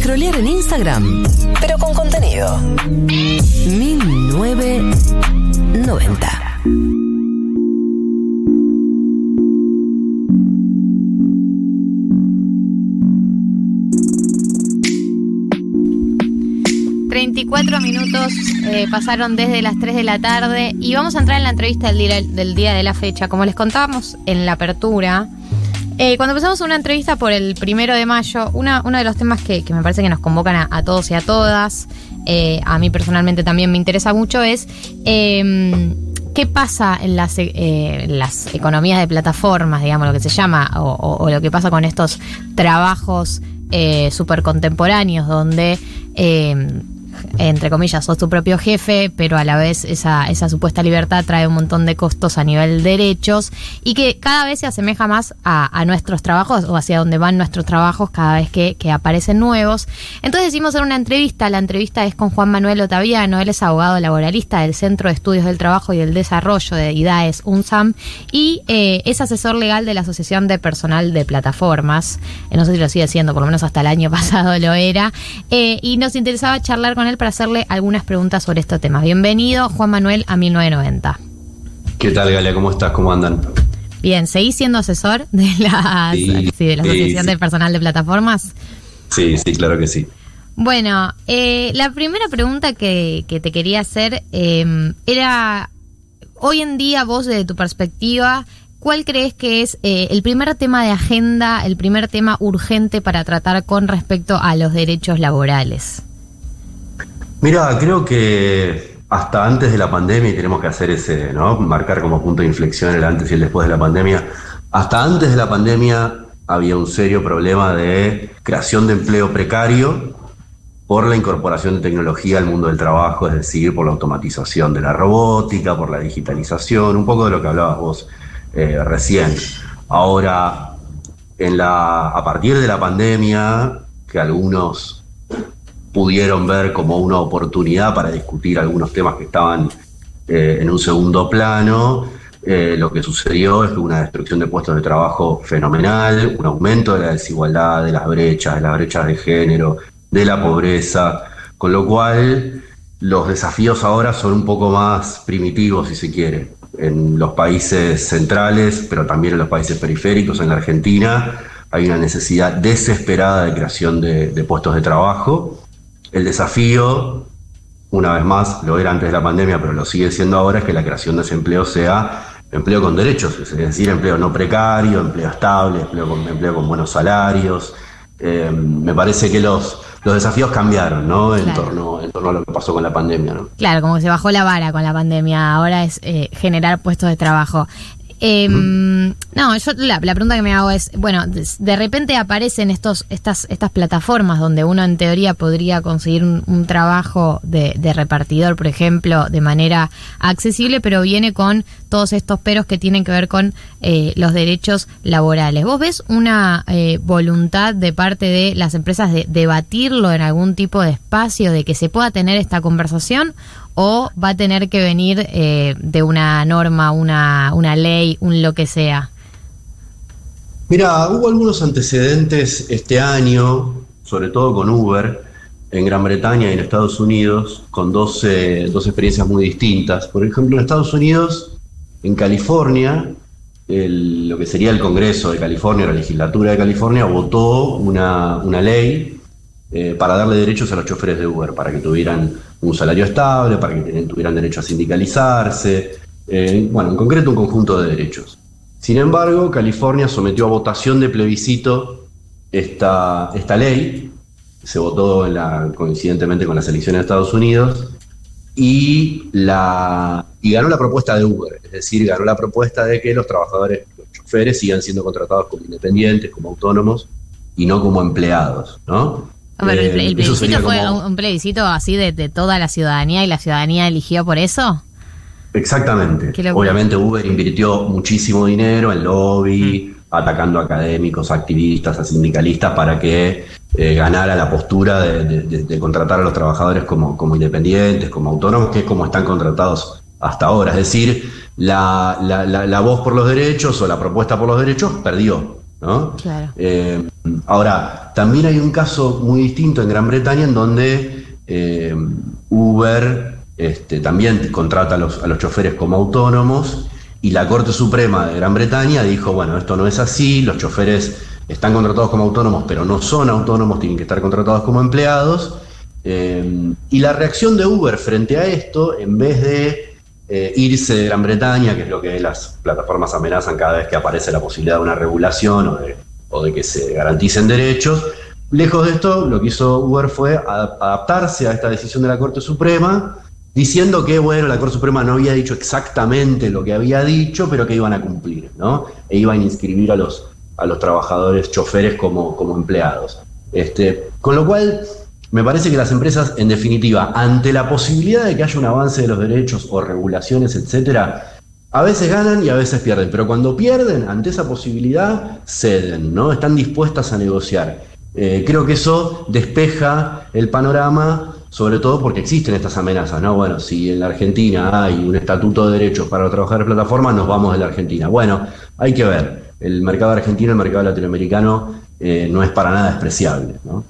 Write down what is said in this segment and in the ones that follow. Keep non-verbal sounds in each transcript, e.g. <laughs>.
scrollear en Instagram, pero con contenido. 1990. Cuatro minutos eh, pasaron desde las 3 de la tarde y vamos a entrar en la entrevista del día, del día de la fecha. Como les contábamos en la apertura, eh, cuando empezamos una entrevista por el primero de mayo, una, uno de los temas que, me parece que nos convocan a, todos y a todas, eh, a mí personalmente también me interesa mucho, es em, qué pasa en las, economías de plataformas, digamos, lo que se llama, o, lo que pasa con estos trabajos súper contemporáneos, donde em, entre comillas, sos tu propio jefe, pero a la vez esa, esa supuesta libertad trae un montón de costos a nivel de derechos y que cada vez se asemeja más a, nuestros trabajos o hacia donde van nuestros trabajos cada vez que, aparecen nuevos. Entonces decimos en una entrevista, la entrevista es con Juan Manuel Otaviano, él es abogado laboralista del Centro de Estudios del Trabajo y del Desarrollo de IDAES, UNSAM, y eh, es asesor legal de la Asociación de Personal de Plataformas. Eh, no sé si lo sigue siendo, por lo menos hasta el año <laughs> pasado lo era. Eh, y nos interesaba charlar con él para hacerle algunas preguntas sobre este tema. Bienvenido, Juan Manuel, a 1990. ¿Qué tal, Galia? ¿Cómo estás? ¿Cómo andan? Bien, ¿seguís siendo asesor de, la Asociación de Personal de Plataformas? Sí, sí, claro que sí. Bueno, eh, la primera pregunta que, te quería hacer eh, era, hoy en día vos desde tu perspectiva, ¿cuál crees que es eh, el primer tema de agenda, el primer tema urgente para tratar con respecto a los derechos laborales? Mira, creo que hasta antes de la pandemia, y tenemos que hacer ese, ¿no? Marcar como punto de inflexión el antes y el después de la pandemia. Hasta antes de la pandemia había un serio problema de creación de empleo precario por la incorporación de tecnología al mundo del trabajo, es decir, por la automatización de la robótica, por la digitalización, un poco de lo que hablabas vos eh, recién. Ahora, en la, a partir de la pandemia, que algunos pudieron ver como una oportunidad para discutir algunos temas que estaban eh, en un segundo plano. Eh, lo que sucedió es que una destrucción de puestos de trabajo fenomenal, un aumento de la desigualdad, de las brechas, de las brechas de género, de la pobreza, con lo cual los desafíos ahora son un poco más primitivos, si se quiere. En los países centrales, pero también en los países periféricos, en la Argentina, hay una necesidad desesperada de creación de puestos de trabajo el desafío, una vez más, lo era antes de la pandemia, pero lo sigue siendo ahora, es que la creación de ese empleo sea empleo con derechos, es decir, empleo no precario, empleo estable, empleo con, empleo con buenos salarios. Eh, me parece que los, los desafíos cambiaron, ¿no? En, torno, en torno a lo que pasó con la pandemia, ¿no? Claro, como que se bajó la vara con la pandemia, ahora es eh, generar puestos de trabajo. Em, no, yo la, pregunta que me hago es, bueno, de, repente aparecen estos, estas, estas plataformas donde uno en teoría podría conseguir un, trabajo de, repartidor, por ejemplo, de manera accesible, pero viene con todos estos peros que tienen que ver con eh, los derechos laborales. ¿Vos ves una eh, voluntad de parte de las empresas de debatirlo en algún tipo de espacio, de que se pueda tener esta conversación? o va a tener que venir eh, de una norma, una, una ley, un lo que sea? Mira, hubo algunos antecedentes este año, sobre todo con Uber, en Gran Bretaña y en Estados Unidos, con dos, dos experiencias muy distintas. Por ejemplo, en Estados Unidos, en California, lo que sería el Congreso de California, la legislatura de California, votó una, una ley eh, para darle derechos a los choferes de Uber, para que tuvieran un salario estable, para que tuvieran derecho a sindicalizarse, eh, bueno, en concreto un conjunto de derechos. Sin embargo, California sometió a votación de plebiscito esta, esta ley, se votó la, coincidentemente con las elecciones de Estados Unidos, y, la, y ganó la propuesta de Uber, es decir, ganó la propuesta de que los trabajadores, los choferes, sigan siendo contratados como independientes, como autónomos, y no como empleados, ¿no? el, eh, plebiscito fue un plebiscito así de, toda la ciudadanía y la ciudadanía eligió por eso. Exactamente. Obviamente Uber invirtió muchísimo dinero en lobby, mm. atacando a académicos, activistas, a sindicalistas para que eh, ganara la postura de, contratar a los trabajadores como, como independientes, como autónomos, que es como están contratados hasta ahora. Es decir, la, la, voz por los derechos o la propuesta por los derechos perdió. ¿no? Claro. Eh, ahora, también hay un caso muy distinto en Gran Bretaña en donde eh, Uber este, también contrata a los, choferes como autónomos y la Corte Suprema de Gran Bretaña dijo, bueno, esto no es así, los choferes están contratados como autónomos, pero no son autónomos, tienen que estar contratados como empleados. Eh, y la reacción de Uber frente a esto, en vez de eh, irse de Gran Bretaña, que es lo que las plataformas amenazan cada vez que aparece la posibilidad de una regulación o de que se garanticen derechos, lejos de esto, lo que hizo Uber fue adaptarse a esta decisión de la Corte Suprema, diciendo que, bueno, la Corte Suprema no había dicho exactamente lo que había dicho, pero que iban a cumplir, ¿no? E iban a inscribir a los a los trabajadores choferes como, como empleados. Este, con lo cual, me parece que las empresas, en definitiva, ante la posibilidad de que haya un avance de los derechos o regulaciones, etcétera, a veces ganan y a veces pierden, pero cuando pierden, ante esa posibilidad, ceden, ¿no? Están dispuestas a negociar. Eh, creo que eso despeja el panorama, sobre todo porque existen estas amenazas, ¿no? Bueno, si en la Argentina hay un estatuto de derechos para trabajar en plataformas, nos vamos de la Argentina. Bueno, hay que ver el mercado argentino, el mercado latinoamericano, eh, no es para nada despreciable. ¿no?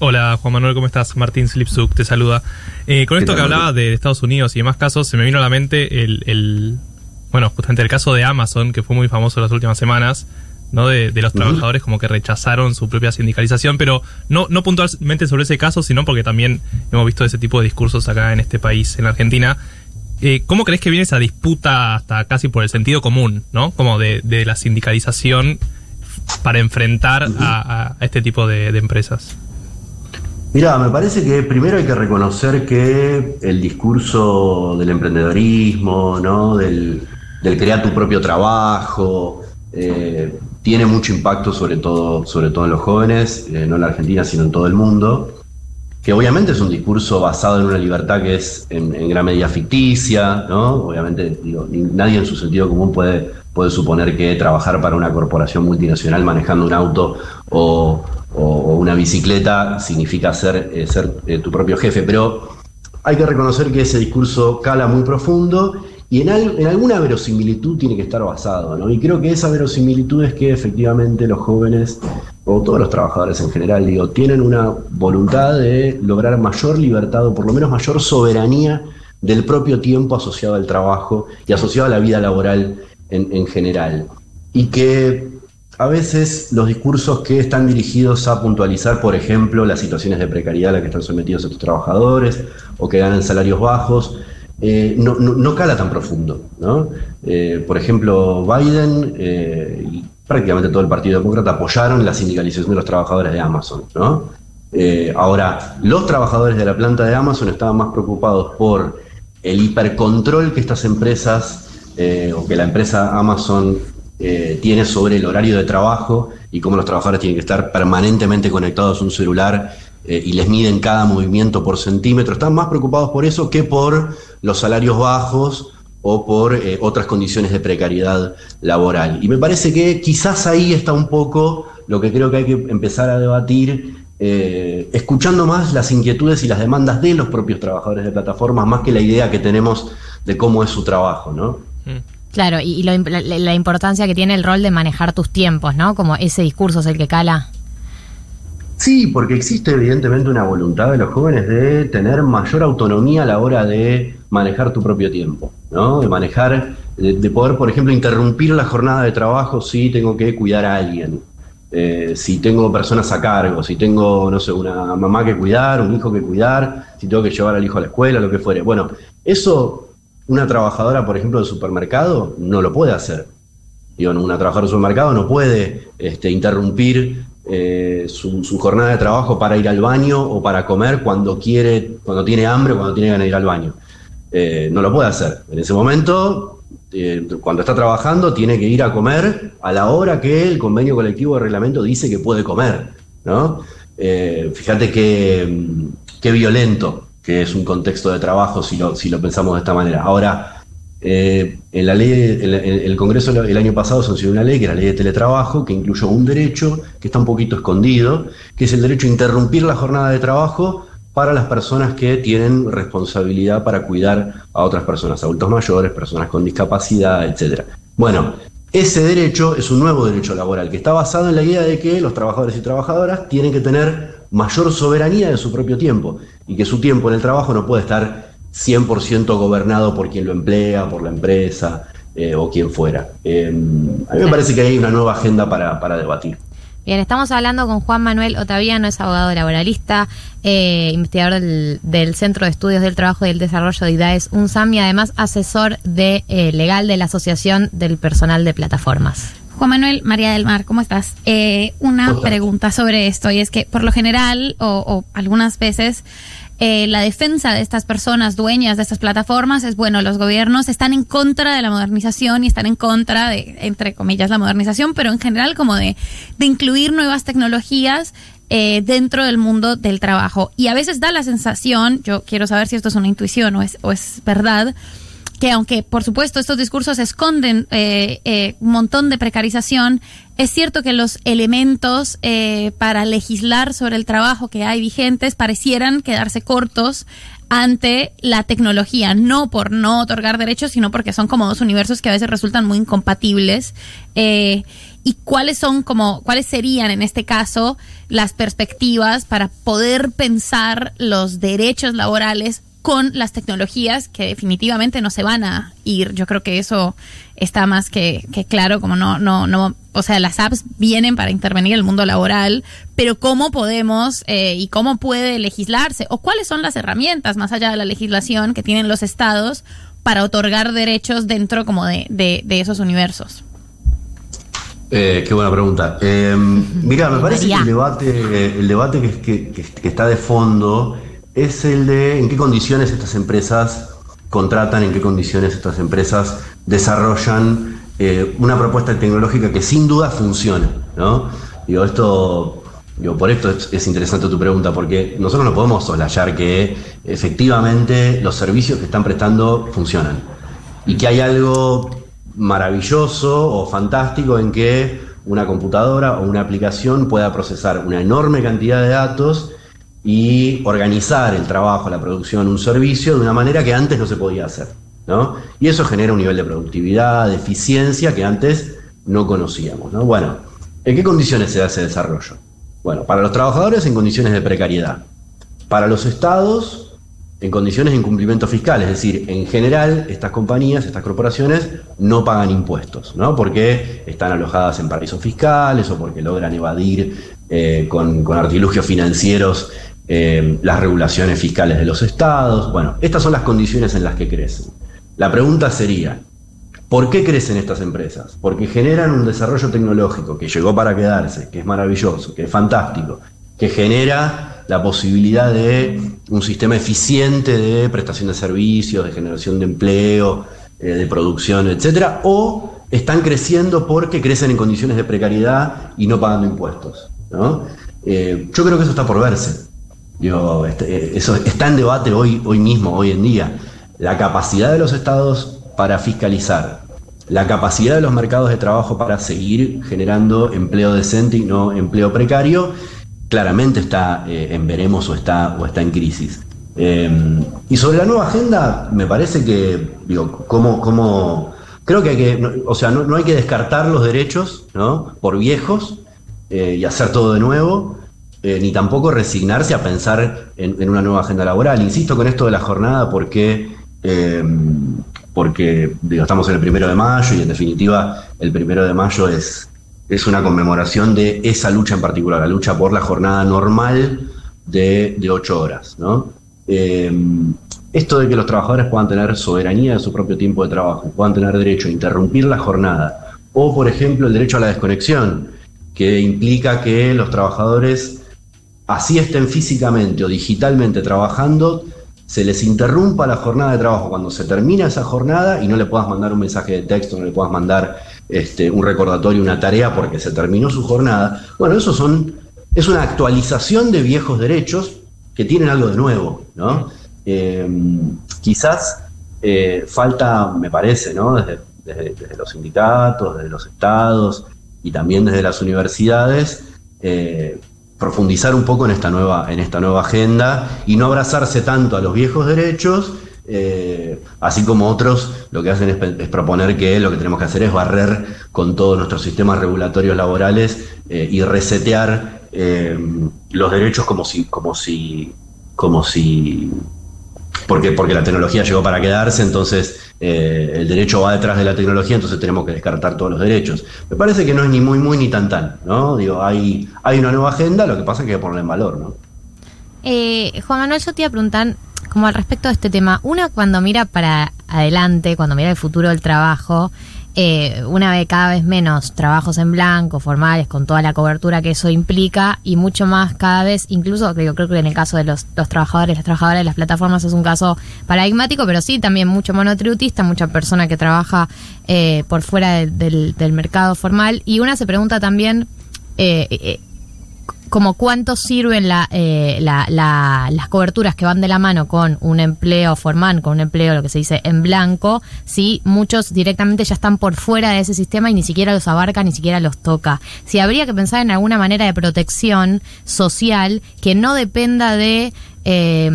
Hola Juan Manuel, ¿cómo estás? Martín Slipsuk te saluda. Eh, con esto que hablaba de Estados Unidos y demás casos, se me vino a la mente el, bueno, justamente el caso de Amazon, que fue muy famoso en las últimas semanas, ¿no? De, los trabajadores como que rechazaron su propia sindicalización, pero no, no puntualmente sobre ese caso, sino porque también hemos visto ese tipo de discursos acá en este país, en Argentina, eh, ¿Cómo crees que viene esa disputa hasta casi por el sentido común, ¿no? Como de, la sindicalización para enfrentar a, este tipo de, empresas? Mira, me parece que primero hay que reconocer que el discurso del emprendedorismo, ¿no? del, crear tu propio trabajo, eh, tiene mucho impacto sobre todo, sobre todo en los jóvenes, eh, no en la Argentina, sino en todo el mundo que obviamente es un discurso basado en una libertad que es en, gran medida ficticia, ¿no? Obviamente, digo, nadie en su sentido común puede, puede suponer que trabajar para una corporación multinacional manejando un auto o, una bicicleta significa ser, eh, ser eh, tu propio jefe, pero hay que reconocer que ese discurso cala muy profundo y en, en, alguna verosimilitud tiene que estar basado, ¿no? Y creo que esa verosimilitud es que efectivamente los jóvenes o todos los trabajadores en general, digo, tienen una voluntad de lograr mayor libertad o por lo menos mayor soberanía del propio tiempo asociado al trabajo y asociado a la vida laboral en, general. Y que a veces los discursos que están dirigidos a puntualizar, por ejemplo, las situaciones de precariedad a las que están sometidos estos trabajadores o que ganan salarios bajos, eh, no, cala tan profundo. ¿no? Eh, por ejemplo, Biden eh, prácticamente todo el Partido Demócrata apoyaron la sindicalización de los trabajadores de Amazon, ¿no? Ahora, los trabajadores de la planta de Amazon estaban más preocupados por el hipercontrol que estas empresas o que la empresa Amazon tiene sobre el horario de trabajo y cómo los trabajadores tienen que estar permanentemente conectados a un celular y les miden cada movimiento por centímetro. Están más preocupados por eso que por los salarios bajos o por eh, otras condiciones de precariedad laboral. Y me parece que quizás ahí está un poco lo que creo que hay que empezar a debatir, eh, escuchando más las inquietudes y las demandas de los propios trabajadores de plataformas, más que la idea que tenemos de cómo es su trabajo, ¿no? Mm. Claro, y, la, la, importancia que tiene el rol de manejar tus tiempos, ¿no? Como ese discurso es el que cala. Sí, porque existe evidentemente una voluntad de los jóvenes de tener mayor autonomía a la hora de manejar tu propio tiempo, ¿no? De manejar, de, poder, por ejemplo, interrumpir la jornada de trabajo si tengo que cuidar a alguien, eh, si tengo personas a cargo, si tengo, no sé, una mamá que cuidar, un hijo que cuidar, si tengo que llevar al hijo a la escuela, lo que fuere. Bueno, eso una trabajadora, por ejemplo, del supermercado no lo puede hacer. Digo, una trabajadora del supermercado no puede este, interrumpir eh, su, jornada de trabajo para ir al baño o para comer cuando quiere, cuando tiene hambre cuando tiene ganas de ir al baño. Eh, no lo puede hacer. En ese momento, eh, cuando está trabajando, tiene que ir a comer a la hora que el convenio colectivo de reglamento dice que puede comer. ¿no? fíjate que, qué violento que es un contexto de trabajo si lo, si lo pensamos de esta manera. Ahora, eh, en la ley, el Congreso el año pasado sancionó una ley, que era la ley de teletrabajo, que incluyó un derecho que está un poquito escondido, que es el derecho a interrumpir la jornada de trabajo para las personas que tienen responsabilidad para cuidar a otras personas, adultos mayores, personas con discapacidad, etc. Bueno, ese derecho es un nuevo derecho laboral que está basado en la idea de que los trabajadores y trabajadoras tienen que tener mayor soberanía de su propio tiempo y que su tiempo en el trabajo no puede estar 100% gobernado por quien lo emplea, por la empresa eh, o quien fuera. Eh, a mí me parece que hay una nueva agenda para, para debatir. Bien, estamos hablando con Juan Manuel Otaviano, es abogado laboralista, eh, investigador del, Centro de Estudios del Trabajo y el Desarrollo de IDAES UNSAM y además asesor de eh, legal de la Asociación del Personal de Plataformas. Juan Manuel, María del Mar, ¿cómo estás? Eh, una pregunta sobre esto y es que por lo general o, o algunas veces eh, la defensa de estas personas dueñas de estas plataformas es, bueno, los gobiernos están en contra de la modernización y están en contra de, entre comillas, la modernización, pero en general como de, de incluir nuevas tecnologías eh, dentro del mundo del trabajo. Y a veces da la sensación, yo quiero saber si esto es una intuición o es, o es verdad, que aunque por supuesto estos discursos esconden eh, eh, un montón de precarización, es cierto que los elementos eh, para legislar sobre el trabajo que hay vigentes parecieran quedarse cortos ante la tecnología, no por no otorgar derechos, sino porque son como dos universos que a veces resultan muy incompatibles. y cuáles son como, cuáles serían en este caso las perspectivas para poder pensar los derechos laborales con las tecnologías que definitivamente no se van a ir. Yo creo que eso está más que, claro, como no, no, no, o sea, las apps vienen para intervenir en el mundo laboral, pero cómo podemos eh, y cómo puede legislarse o cuáles son las herramientas más allá de la legislación que tienen los estados para otorgar derechos dentro como de, de, esos universos. Eh, qué buena pregunta. Eh, mira, me parece que el debate, el debate que, que está de fondo es el de en qué condiciones estas empresas contratan, en qué condiciones estas empresas desarrollan eh, una propuesta tecnológica que sin duda funciona. ¿no? Digo, esto, digo, por esto es, interesante tu pregunta, porque nosotros no podemos soslayar que efectivamente los servicios que están prestando funcionan y que hay algo maravilloso o fantástico en que una computadora o una aplicación pueda procesar una enorme cantidad de datos y organizar el trabajo, la producción, un servicio de una manera que antes no se podía hacer. ¿no? Y eso genera un nivel de productividad, de eficiencia que antes no conocíamos. ¿no? Bueno, ¿en qué condiciones se hace desarrollo? Bueno, para los trabajadores en condiciones de precariedad. Para los estados en condiciones de incumplimiento fiscal, es decir, en general estas compañías, estas corporaciones no pagan impuestos, ¿no? Porque están alojadas en paraísos fiscales o porque logran evadir eh, con, artilugios financieros eh, las regulaciones fiscales de los estados. Bueno, estas son las condiciones en las que crecen. La pregunta sería, ¿por qué crecen estas empresas? Porque generan un desarrollo tecnológico que llegó para quedarse, que es maravilloso, que es fantástico, que genera la posibilidad de un sistema eficiente de prestación de servicios, de generación de empleo, eh, de producción, etcétera, o están creciendo porque crecen en condiciones de precariedad y no pagando impuestos. Eh, yo creo que eso está por verse. Este, eh, eso está en debate hoy, hoy mismo, hoy en día. La capacidad de los estados para fiscalizar, la capacidad de los mercados de trabajo para seguir generando empleo decente y no empleo precario, claramente está eh, en veremos o está, o está en crisis. Em, y sobre la nueva agenda, me parece que, digo, como, creo que hay que, o sea, no, hay que descartar los derechos, ¿no? Por viejos eh, y hacer todo de nuevo. Eh, ni tampoco resignarse a pensar en, una nueva agenda laboral. Insisto con esto de la jornada porque, eh, porque estamos en el primero de mayo y en definitiva el primero de mayo es, es una conmemoración de esa lucha en particular, la lucha por la jornada normal de, ocho horas. Eh, esto de que los trabajadores puedan tener soberanía de su propio tiempo de trabajo, puedan tener derecho a interrumpir la jornada, o por ejemplo el derecho a la desconexión, que implica que los trabajadores así estén físicamente o digitalmente trabajando, se les interrumpa la jornada de trabajo cuando se termina esa jornada y no le puedas mandar un mensaje de texto, no le puedas mandar este, un recordatorio, una tarea porque se terminó su jornada. Bueno, eso son, es una actualización de viejos derechos que tienen algo de nuevo, ¿no? Em, quizás eh, falta, me parece, ¿no? Desde, los sindicatos, desde los estados y también desde las universidades, eh, profundizar un poco en esta nueva, en esta nueva agenda y no abrazarse tanto a los viejos derechos eh, así como otros lo que hacen es, proponer que lo que tenemos que hacer es barrer con todos nuestros sistemas regulatorios laborales eh, y resetear eh, los derechos como si, como si, como si, porque, porque la tecnología llegó para quedarse, entonces el derecho va detrás de la tecnología, entonces tenemos que descartar todos los derechos. Me parece que no es ni muy, muy, ni tan, tan, ¿no? Digo, hay, hay una nueva agenda, lo que pasa es que hay que ponerla en valor, ¿no? Juan Manuel, yo te iba a preguntar, como al respecto de este tema, una cuando mira para adelante, cuando mira el futuro del trabajo, eh, una vez cada vez menos trabajos en blanco, formales, con toda la cobertura que eso implica, y mucho más cada vez, incluso yo creo que en el caso de los, trabajadores, las trabajadoras de las plataformas es un caso paradigmático, pero sí también mucho monotributista, mucha persona que trabaja eh, por fuera del, mercado formal, y una se pregunta también, eh, como cuánto sirven eh, las coberturas que van de la mano con un empleo formal, con un empleo, lo que se dice, en blanco, si muchos directamente ya están por fuera de ese sistema y ni siquiera los abarca, ni siquiera los toca. Si habría que pensar en alguna manera de protección social que no dependa de, eh,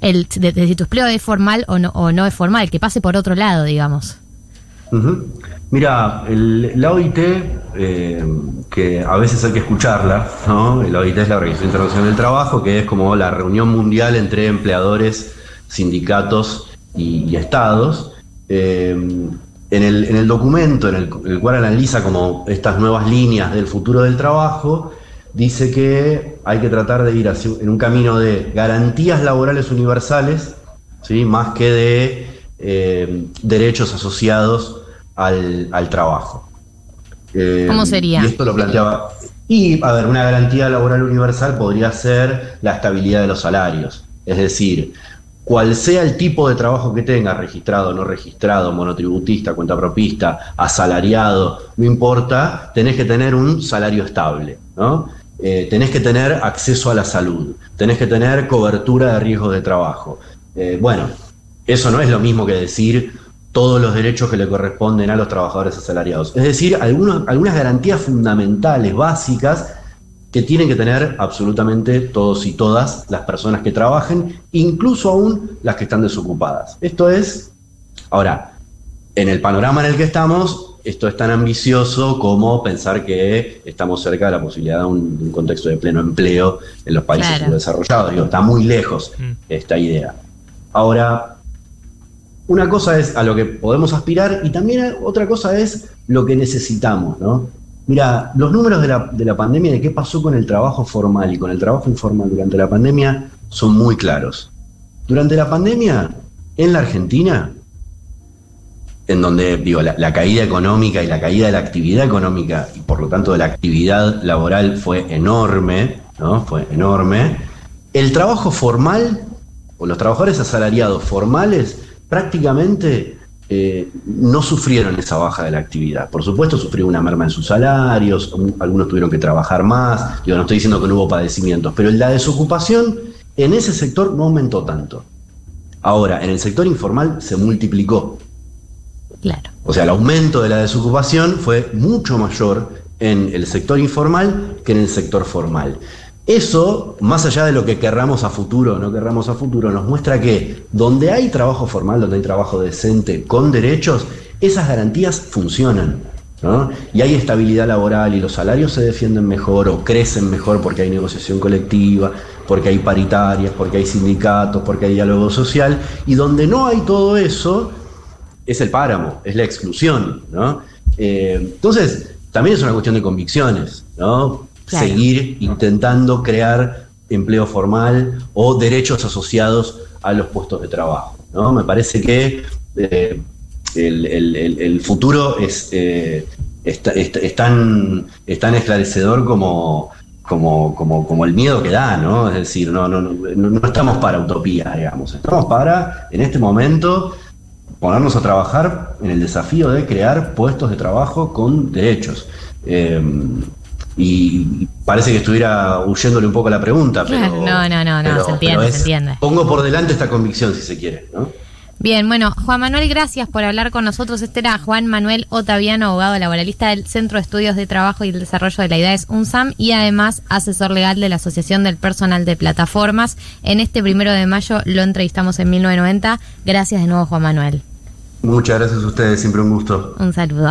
el, de, si tu empleo es formal o no, o no es formal, que pase por otro lado, digamos. Mira, la OIT, eh, que a veces hay que escucharla, ¿no? La OIT es la Organización Internacional del Trabajo, que es como la reunión mundial entre empleadores, sindicatos y, estados. Eh, en, el, documento en el, cual analiza como estas nuevas líneas del futuro del trabajo, dice que hay que tratar de ir en un camino de garantías laborales universales, ¿sí? más que de eh, derechos asociados al, trabajo. Eh, ¿Cómo sería? Y esto lo planteaba. Y, a ver, una garantía laboral universal podría ser la estabilidad de los salarios. Es decir, cual sea el tipo de trabajo que tenga, registrado, no registrado, monotributista, cuenta propista, asalariado, no importa, tenés que tener un salario estable, ¿no? Eh, tenés que tener acceso a la salud, tenés que tener cobertura de riesgos de trabajo. Eh, bueno, eso no es lo mismo que decir todos los derechos que le corresponden a los trabajadores asalariados. Es decir, algunas garantías fundamentales, básicas, que tienen que tener absolutamente todos y todas las personas que trabajen, incluso aún las que están desocupadas. Esto es, ahora, en el panorama en el que estamos, esto es tan ambicioso como pensar que estamos cerca de la posibilidad de un, contexto de pleno empleo en los países desarrollados. está muy lejos mm. esta idea. Ahora, una cosa es a lo que podemos aspirar y también otra cosa es lo que necesitamos, ¿no? Mira, los números de la, de la pandemia, de qué pasó con el trabajo formal y con el trabajo informal durante la pandemia, son muy claros. Durante la pandemia, en la Argentina, en donde digo, la, caída económica y la caída de la actividad económica y por lo tanto de la actividad laboral fue enorme, ¿no? Fue enorme. El trabajo formal o los trabajadores asalariados formales prácticamente eh, no sufrieron esa baja de la actividad. Por supuesto, sufrieron una merma en sus salarios, algunos tuvieron que trabajar más, yo no estoy diciendo que no hubo padecimientos, pero la desocupación en ese sector no aumentó tanto. Ahora, en el sector informal se multiplicó. Claro. O sea, el aumento de la desocupación fue mucho mayor en el sector informal que en el sector formal. Eso, más allá de lo que querramos a futuro o no querramos a futuro, nos muestra que donde hay trabajo formal, donde hay trabajo decente con derechos, esas garantías funcionan. Y hay estabilidad laboral y los salarios se defienden mejor o crecen mejor porque hay negociación colectiva, porque hay paritarias, porque hay sindicatos, porque hay diálogo social. Y donde no hay todo eso, es el páramo, es la exclusión. Eh, entonces, también es una cuestión de convicciones. ¿no? Seguir intentando crear empleo formal o derechos asociados a los puestos de trabajo. ¿no? Me parece que eh, el, futuro es, eh, tan, esclarecedor como, como, como, el miedo que da, ¿no? Es decir, no, no, no, estamos para utopía, digamos, estamos para, en este momento, ponernos a trabajar en el desafío de crear puestos de trabajo con derechos. Eh, y parece que estuviera huyéndole un poco la pregunta, pero... <laughs> No, no, no, no, se entiende, se entiende. Pongo por delante esta convicción, si se quiere, ¿no? Bien, bueno, Juan Manuel, gracias por hablar con nosotros. Este era Juan Manuel Otaviano, abogado laboralista del Centro de Estudios de Trabajo y el Desarrollo de la IDAES UNSAM y además asesor legal de la Asociación del Personal de Plataformas. En este primero de mayo lo entrevistamos en 1990. Gracias de nuevo, Juan Manuel. Muchas gracias a ustedes, siempre un gusto. Un saludo.